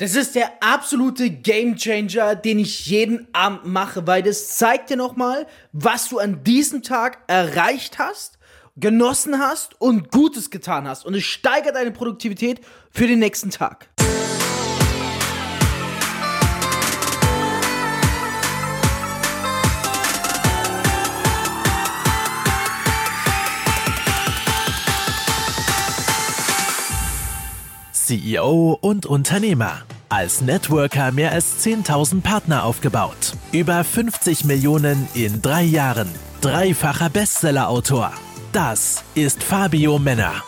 Das ist der absolute Gamechanger, den ich jeden Abend mache, weil das zeigt dir nochmal, was du an diesem Tag erreicht hast, genossen hast und Gutes getan hast. Und es steigert deine Produktivität für den nächsten Tag. CEO und Unternehmer. Als Networker mehr als 10.000 Partner aufgebaut. Über 50 Millionen in drei Jahren. Dreifacher Bestsellerautor. Das ist Fabio Männer.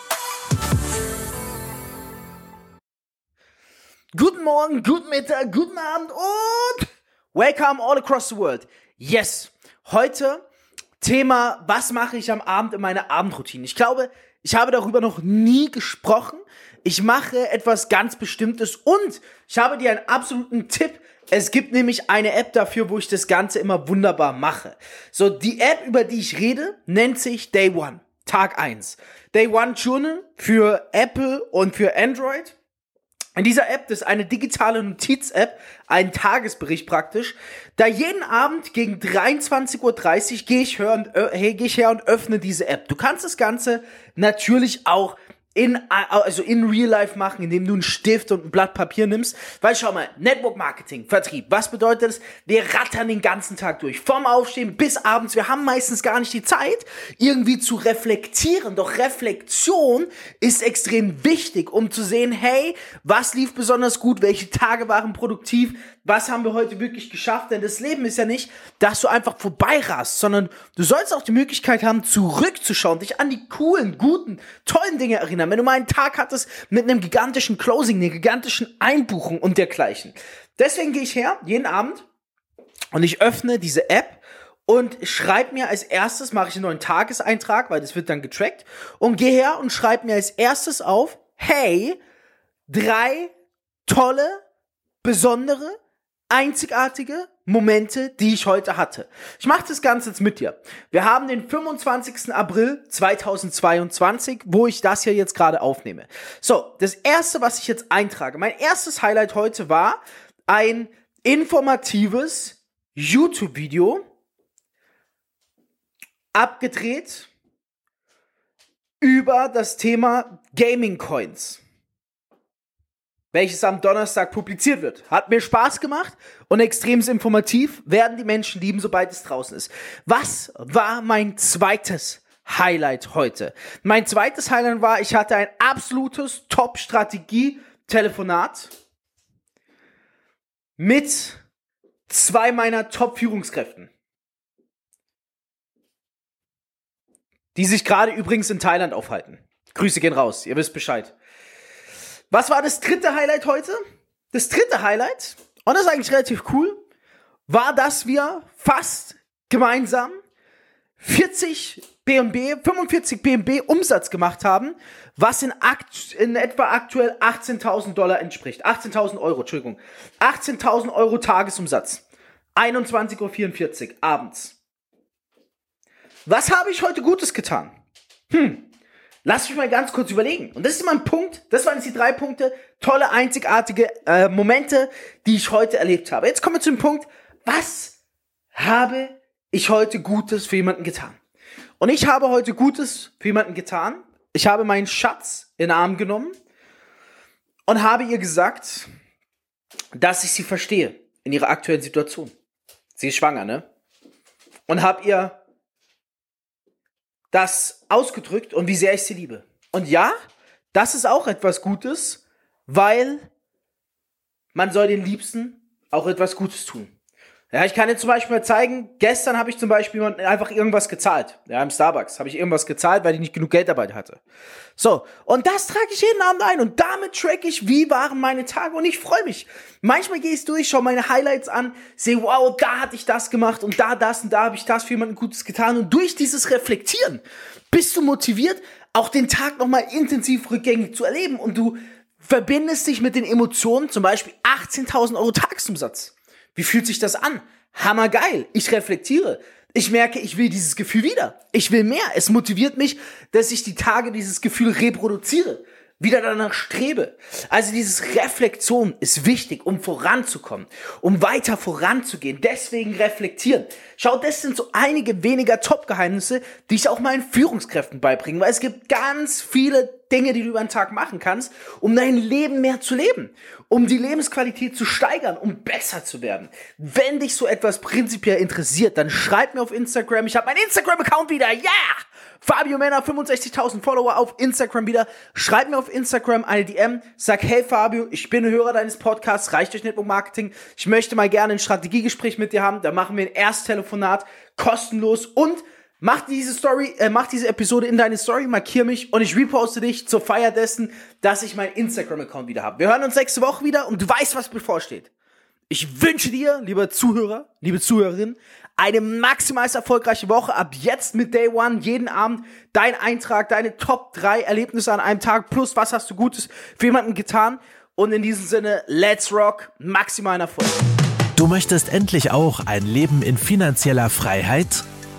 Guten Morgen, guten Mittag, guten Abend und welcome all across the world. Yes, heute Thema, was mache ich am Abend in meiner Abendroutine? Ich glaube, ich habe darüber noch nie gesprochen ich mache etwas ganz Bestimmtes und ich habe dir einen absoluten Tipp. Es gibt nämlich eine App dafür, wo ich das Ganze immer wunderbar mache. So, die App, über die ich rede, nennt sich Day One. Tag 1. Day One Journal für Apple und für Android. In dieser App, das ist eine digitale Notiz-App, ein Tagesbericht praktisch. Da jeden Abend gegen 23.30 Uhr gehe ich, äh, geh ich her und öffne diese App. Du kannst das Ganze natürlich auch in, also in Real Life machen, indem du einen Stift und ein Blatt Papier nimmst. Weil schau mal, Network Marketing, Vertrieb, was bedeutet das? Wir rattern den ganzen Tag durch. Vom Aufstehen bis abends. Wir haben meistens gar nicht die Zeit, irgendwie zu reflektieren. Doch Reflexion ist extrem wichtig, um zu sehen, hey, was lief besonders gut? Welche Tage waren produktiv? was haben wir heute wirklich geschafft? Denn das Leben ist ja nicht, dass du einfach vorbeirast, sondern du sollst auch die Möglichkeit haben, zurückzuschauen, dich an die coolen, guten, tollen Dinge erinnern. Wenn du mal einen Tag hattest mit einem gigantischen Closing, einer gigantischen Einbuchung und dergleichen. Deswegen gehe ich her, jeden Abend, und ich öffne diese App und schreib mir als erstes, mache ich einen neuen Tageseintrag, weil das wird dann getrackt, und gehe her und schreib mir als erstes auf, hey, drei tolle, besondere, einzigartige Momente, die ich heute hatte. Ich mache das Ganze jetzt mit dir. Wir haben den 25. April 2022, wo ich das hier jetzt gerade aufnehme. So, das erste, was ich jetzt eintrage, mein erstes Highlight heute war ein informatives YouTube-Video abgedreht über das Thema Gaming Coins welches am Donnerstag publiziert wird. Hat mir Spaß gemacht und extrem informativ, werden die Menschen lieben, sobald es draußen ist. Was war mein zweites Highlight heute? Mein zweites Highlight war, ich hatte ein absolutes Top-Strategie-Telefonat mit zwei meiner Top-Führungskräften. Die sich gerade übrigens in Thailand aufhalten. Grüße gehen raus, ihr wisst Bescheid. Was war das dritte Highlight heute? Das dritte Highlight, und das ist eigentlich relativ cool, war, dass wir fast gemeinsam 40 BNB, 45 BNB Umsatz gemacht haben, was in, akt, in etwa aktuell 18.000 Dollar entspricht. 18.000 Euro, Entschuldigung. 18.000 Euro Tagesumsatz. 21.44 Uhr abends. Was habe ich heute Gutes getan? Hm. Lass mich mal ganz kurz überlegen. Und das ist mein Punkt. Das waren jetzt die drei Punkte. Tolle, einzigartige äh, Momente, die ich heute erlebt habe. Jetzt kommen wir zum Punkt. Was habe ich heute Gutes für jemanden getan? Und ich habe heute Gutes für jemanden getan. Ich habe meinen Schatz in den Arm genommen und habe ihr gesagt, dass ich sie verstehe in ihrer aktuellen Situation. Sie ist schwanger, ne? Und habe ihr das ausgedrückt und wie sehr ich sie liebe. Und ja, das ist auch etwas Gutes, weil man soll den Liebsten auch etwas Gutes tun. Ja, ich kann dir zum Beispiel mal zeigen, gestern habe ich zum Beispiel einfach irgendwas gezahlt. Ja, im Starbucks habe ich irgendwas gezahlt, weil ich nicht genug Geld dabei hatte. So, und das trage ich jeden Abend ein und damit track ich, wie waren meine Tage und ich freue mich. Manchmal gehe ich durch, schaue meine Highlights an, sehe, wow, da hatte ich das gemacht und da das und da habe ich das für jemanden Gutes getan und durch dieses Reflektieren bist du motiviert, auch den Tag nochmal intensiv rückgängig zu erleben und du verbindest dich mit den Emotionen, zum Beispiel 18.000 Euro Tagesumsatz. Wie fühlt sich das an? Hammergeil. Ich reflektiere. Ich merke, ich will dieses Gefühl wieder. Ich will mehr. Es motiviert mich, dass ich die Tage dieses Gefühl reproduziere. wieder danach strebe. Also dieses Reflexion ist wichtig, um voranzukommen, um weiter voranzugehen. Deswegen reflektieren. Schau, das sind so einige weniger Top-Geheimnisse, die ich auch meinen Führungskräften beibringe, weil es gibt ganz viele Dinge, die du über den Tag machen kannst, um dein Leben mehr zu leben, um die Lebensqualität zu steigern, um besser zu werden. Wenn dich so etwas prinzipiell interessiert, dann schreib mir auf Instagram. Ich habe meinen Instagram-Account wieder. Ja! Yeah! Fabio Männer, 65.000 Follower auf Instagram wieder. Schreib mir auf Instagram eine DM. Sag, hey Fabio, ich bin Hörer deines Podcasts, reicht durch Network Marketing. Ich möchte mal gerne ein Strategiegespräch mit dir haben. Da machen wir ein Ersttelefonat, kostenlos und Mach diese Story, äh, mach diese Episode in deine Story, markier mich und ich reposte dich zur Feier dessen, dass ich meinen Instagram-Account wieder habe. Wir hören uns nächste Woche wieder und du weißt, was bevorsteht. Ich wünsche dir, lieber Zuhörer, liebe Zuhörerin, eine maximal erfolgreiche Woche. Ab jetzt mit Day One, jeden Abend dein Eintrag, deine Top 3 Erlebnisse an einem Tag plus was hast du Gutes für jemanden getan. Und in diesem Sinne, let's rock, maximalen Erfolg. Du möchtest endlich auch ein Leben in finanzieller Freiheit?